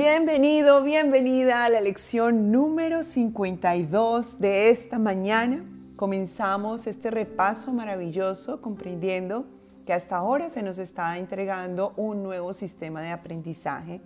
Bienvenido, bienvenida a la lección número 52 de esta mañana. Comenzamos este repaso maravilloso comprendiendo que hasta ahora se nos está entregando un nuevo sistema de aprendizaje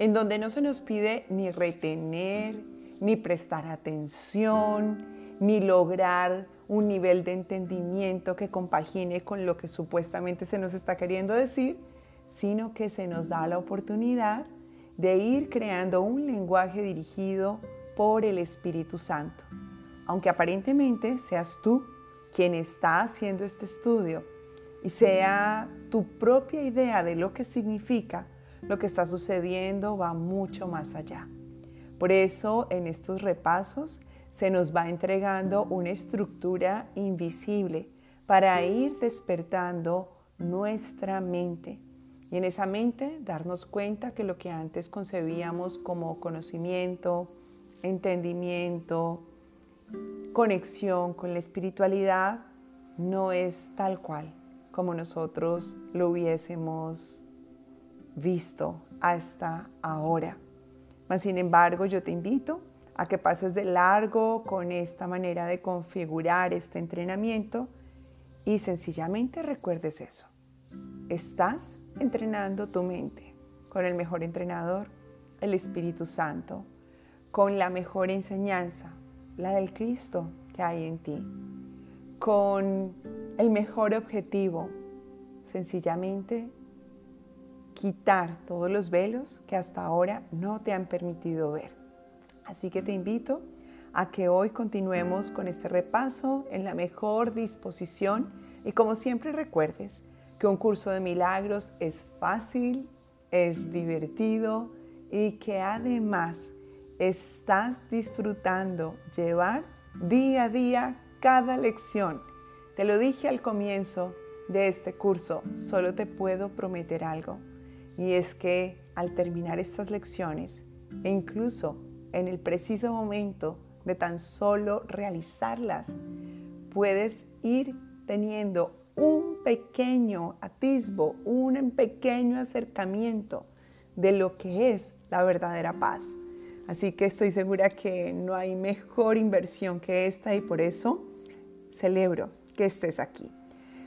en donde no se nos pide ni retener, ni prestar atención, ni lograr un nivel de entendimiento que compagine con lo que supuestamente se nos está queriendo decir, sino que se nos da la oportunidad de ir creando un lenguaje dirigido por el Espíritu Santo. Aunque aparentemente seas tú quien está haciendo este estudio y sea tu propia idea de lo que significa, lo que está sucediendo va mucho más allá. Por eso en estos repasos se nos va entregando una estructura invisible para ir despertando nuestra mente y en esa mente darnos cuenta que lo que antes concebíamos como conocimiento, entendimiento, conexión con la espiritualidad, no es tal cual como nosotros lo hubiésemos visto hasta ahora. Mas, sin embargo, yo te invito a que pases de largo con esta manera de configurar este entrenamiento y sencillamente recuerdes eso. Estás entrenando tu mente con el mejor entrenador, el Espíritu Santo, con la mejor enseñanza, la del Cristo que hay en ti, con el mejor objetivo, sencillamente quitar todos los velos que hasta ahora no te han permitido ver. Así que te invito a que hoy continuemos con este repaso en la mejor disposición y como siempre recuerdes, que un curso de milagros es fácil, es divertido y que además estás disfrutando llevar día a día cada lección. Te lo dije al comienzo de este curso, solo te puedo prometer algo y es que al terminar estas lecciones e incluso en el preciso momento de tan solo realizarlas, puedes ir teniendo un pequeño atisbo, un pequeño acercamiento de lo que es la verdadera paz. Así que estoy segura que no hay mejor inversión que esta y por eso celebro que estés aquí.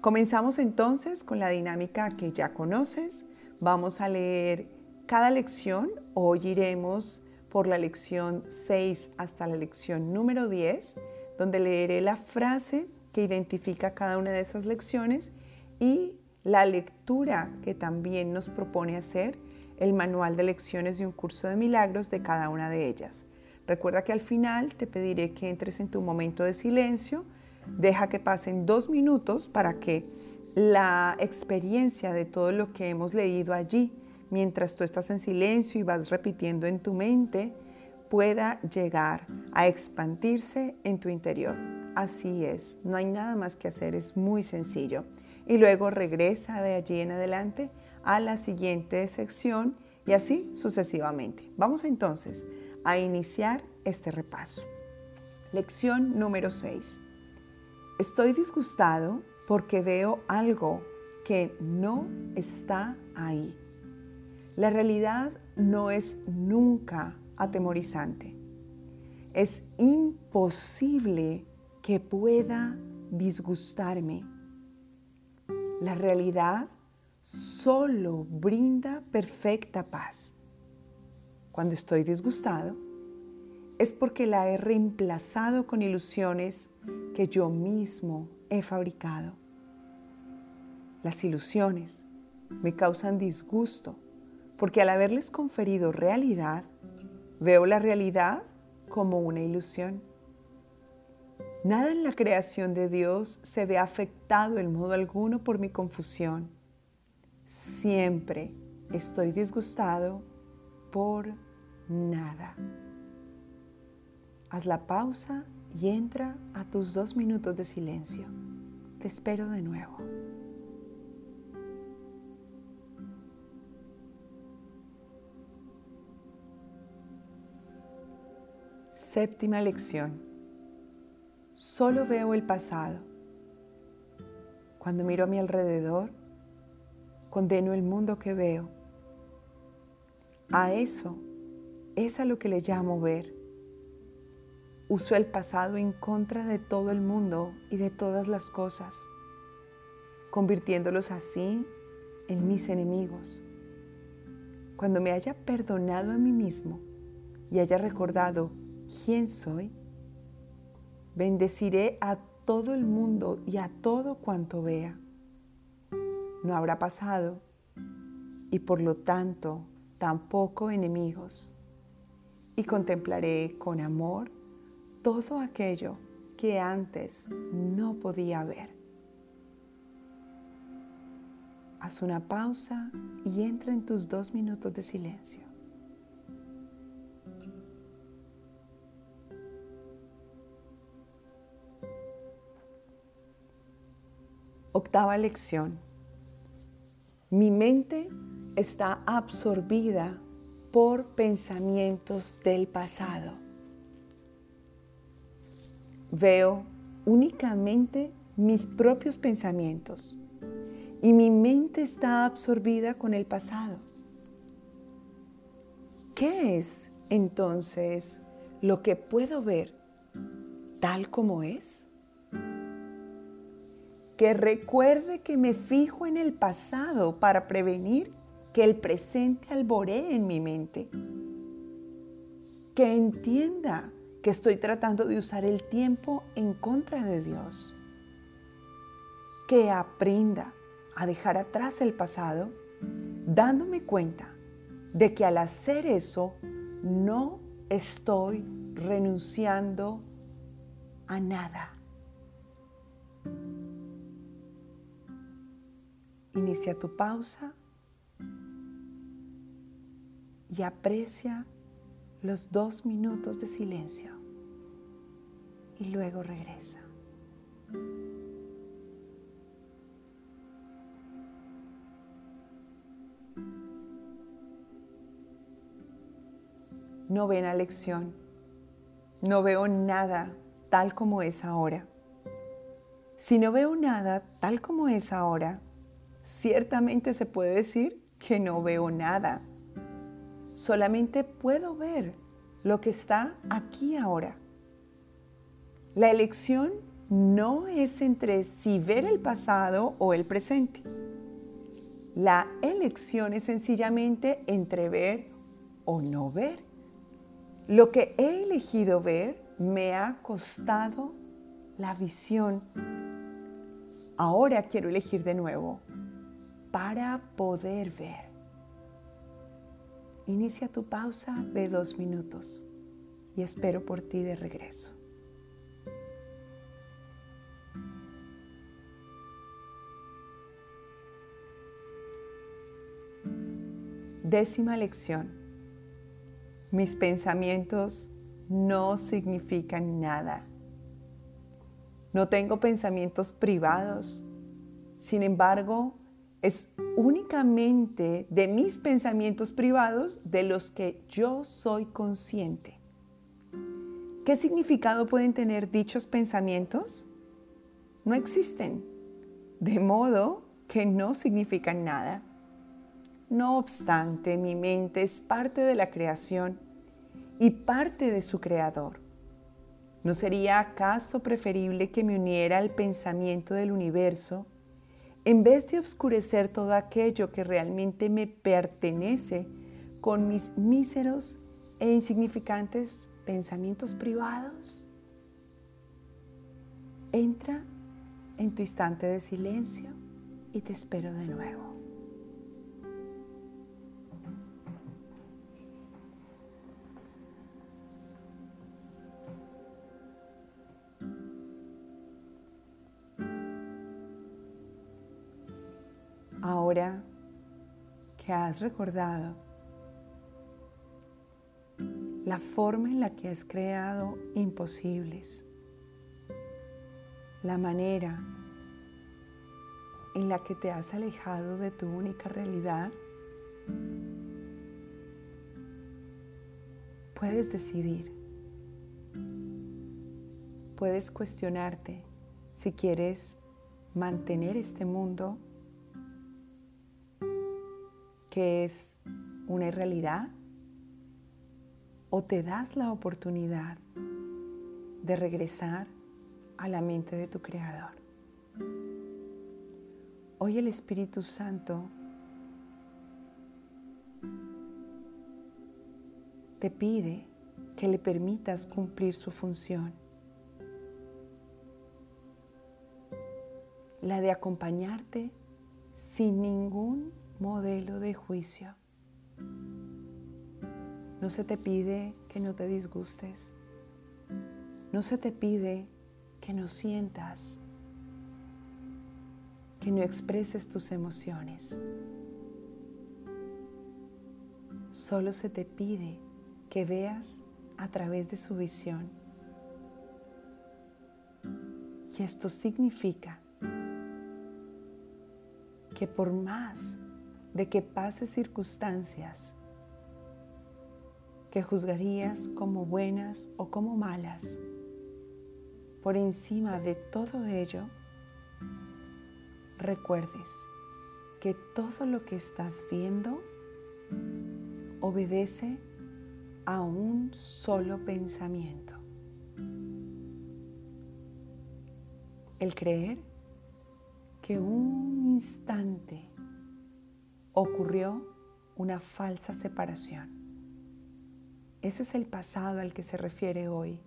Comenzamos entonces con la dinámica que ya conoces. Vamos a leer cada lección. Hoy iremos por la lección 6 hasta la lección número 10, donde leeré la frase que identifica cada una de esas lecciones y la lectura que también nos propone hacer el manual de lecciones de un curso de milagros de cada una de ellas. Recuerda que al final te pediré que entres en tu momento de silencio, deja que pasen dos minutos para que la experiencia de todo lo que hemos leído allí, mientras tú estás en silencio y vas repitiendo en tu mente, pueda llegar a expandirse en tu interior. Así es, no hay nada más que hacer, es muy sencillo. Y luego regresa de allí en adelante a la siguiente sección y así sucesivamente. Vamos entonces a iniciar este repaso. Lección número 6. Estoy disgustado porque veo algo que no está ahí. La realidad no es nunca atemorizante. Es imposible que pueda disgustarme. La realidad solo brinda perfecta paz. Cuando estoy disgustado, es porque la he reemplazado con ilusiones que yo mismo he fabricado. Las ilusiones me causan disgusto porque al haberles conferido realidad, veo la realidad como una ilusión. Nada en la creación de Dios se ve afectado en modo alguno por mi confusión. Siempre estoy disgustado por nada. Haz la pausa y entra a tus dos minutos de silencio. Te espero de nuevo. Séptima lección Solo veo el pasado. Cuando miro a mi alrededor, condeno el mundo que veo. A eso Es a lo que le llamo ver. Uso el pasado en contra de todo el mundo y de todas las cosas, convirtiéndolos así en mis enemigos. Cuando me haya perdonado a mí mismo y haya recordado quién soy, bendeciré a todo el mundo y a todo cuanto vea. No habrá pasado y por lo tanto tampoco enemigos. Y contemplaré con amor todo aquello que antes no podía ver. Haz una pausa y entra en tus dos minutos de silencio. Octava lección. Mi mente está absorbida por pensamientos del pasado. Veo únicamente mis propios pensamientos y mi mente está absorbida con el pasado. ¿Qué es entonces lo que puedo ver tal como es? Que recuerde que me fijo en el pasado para prevenir que el presente alboree en mi mente. Que entienda que estoy tratando de usar el tiempo en contra de Dios. Que aprenda a dejar atrás el pasado, dándome cuenta de que al hacer eso no estoy renunciando a nada. Inicia tu pausa y aprecia los dos minutos de silencio y luego regresa. Novena lección. No veo nada tal como es ahora. Si no veo nada tal como es ahora, ciertamente se puede decir que no veo nada. Solamente puedo ver lo que está aquí ahora. La elección no es entre si ver el pasado o el presente. La elección es sencillamente entre ver o no ver. Lo que he elegido ver me ha costado la visión. Ahora quiero elegir de nuevo para poder ver. Inicia tu pausa de dos minutos y espero por ti de regreso. Décima lección. Mis pensamientos no significan nada. No tengo pensamientos privados. Sin embargo, es únicamente de mis pensamientos privados de los que yo soy consciente. ¿Qué significado pueden tener dichos pensamientos? No existen, de modo que no significan nada. No obstante, mi mente es parte de la creación y parte de su creador. ¿No sería acaso preferible que me uniera al pensamiento del universo en vez de oscurecer todo aquello que realmente me pertenece con mis míseros e insignificantes pensamientos privados? Entra en tu instante de silencio y te espero de nuevo. Ahora que has recordado la forma en la que has creado imposibles, la manera en la que te has alejado de tu única realidad, puedes decidir, puedes cuestionarte si quieres mantener este mundo que es una irrealidad o te das la oportunidad de regresar a la mente de tu Creador. Hoy el Espíritu Santo te pide que le permitas cumplir su función, la de acompañarte sin ningún modelo de juicio. No se te pide que no te disgustes. No se te pide que no sientas, que no expreses tus emociones. Solo se te pide que veas a través de su visión. Y esto significa que por más de que pases circunstancias que juzgarías como buenas o como malas, por encima de todo ello, recuerdes que todo lo que estás viendo obedece a un solo pensamiento. El creer que un instante ocurrió una falsa separación. Ese es el pasado al que se refiere hoy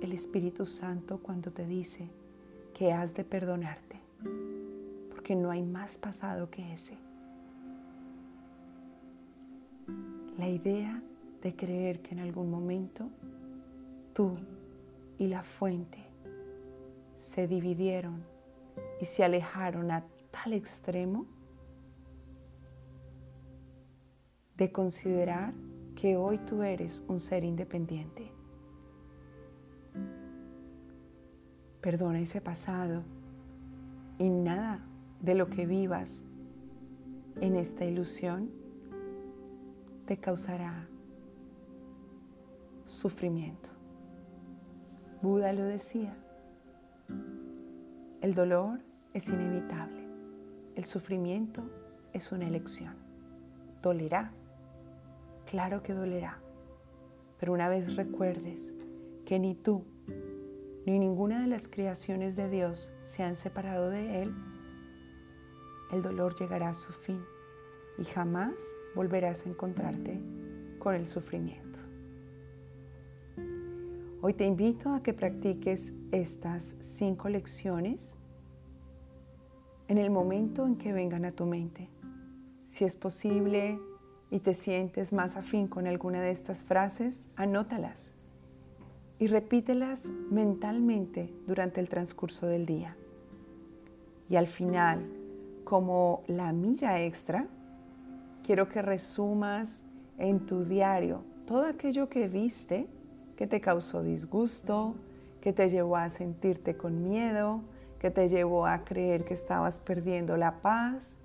el Espíritu Santo cuando te dice que has de perdonarte, porque no hay más pasado que ese. La idea de creer que en algún momento tú y la fuente se dividieron y se alejaron a tal extremo de considerar que hoy tú eres un ser independiente. Perdona ese pasado y nada de lo que vivas en esta ilusión te causará sufrimiento. Buda lo decía, el dolor es inevitable, el sufrimiento es una elección. Dolerá, claro que dolerá, pero una vez recuerdes que ni tú ni ninguna de las creaciones de Dios se han separado de Él, el dolor llegará a su fin y jamás volverás a encontrarte con el sufrimiento. Hoy te invito a que practiques estas cinco lecciones en el momento en que vengan a tu mente. Si es posible y te sientes más afín con alguna de estas frases, anótalas y repítelas mentalmente durante el transcurso del día. Y al final, como la milla extra, quiero que resumas en tu diario todo aquello que viste que te causó disgusto, que te llevó a sentirte con miedo, que te llevó a creer que estabas perdiendo la paz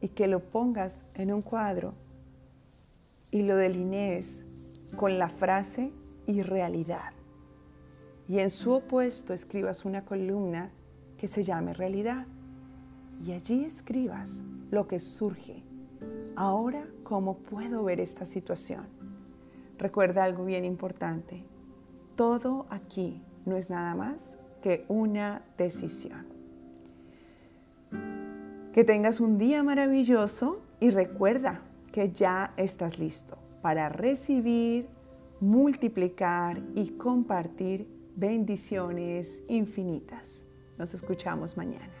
y que lo pongas en un cuadro y lo delinees con la frase irrealidad y en su opuesto escribas una columna que se llame realidad. Y allí escribas lo que surge. Ahora, ¿cómo puedo ver esta situación? Recuerda algo bien importante. Todo aquí no es nada más que una decisión. Que tengas un día maravilloso y recuerda que ya estás listo para recibir, multiplicar y compartir bendiciones infinitas. Nos escuchamos mañana.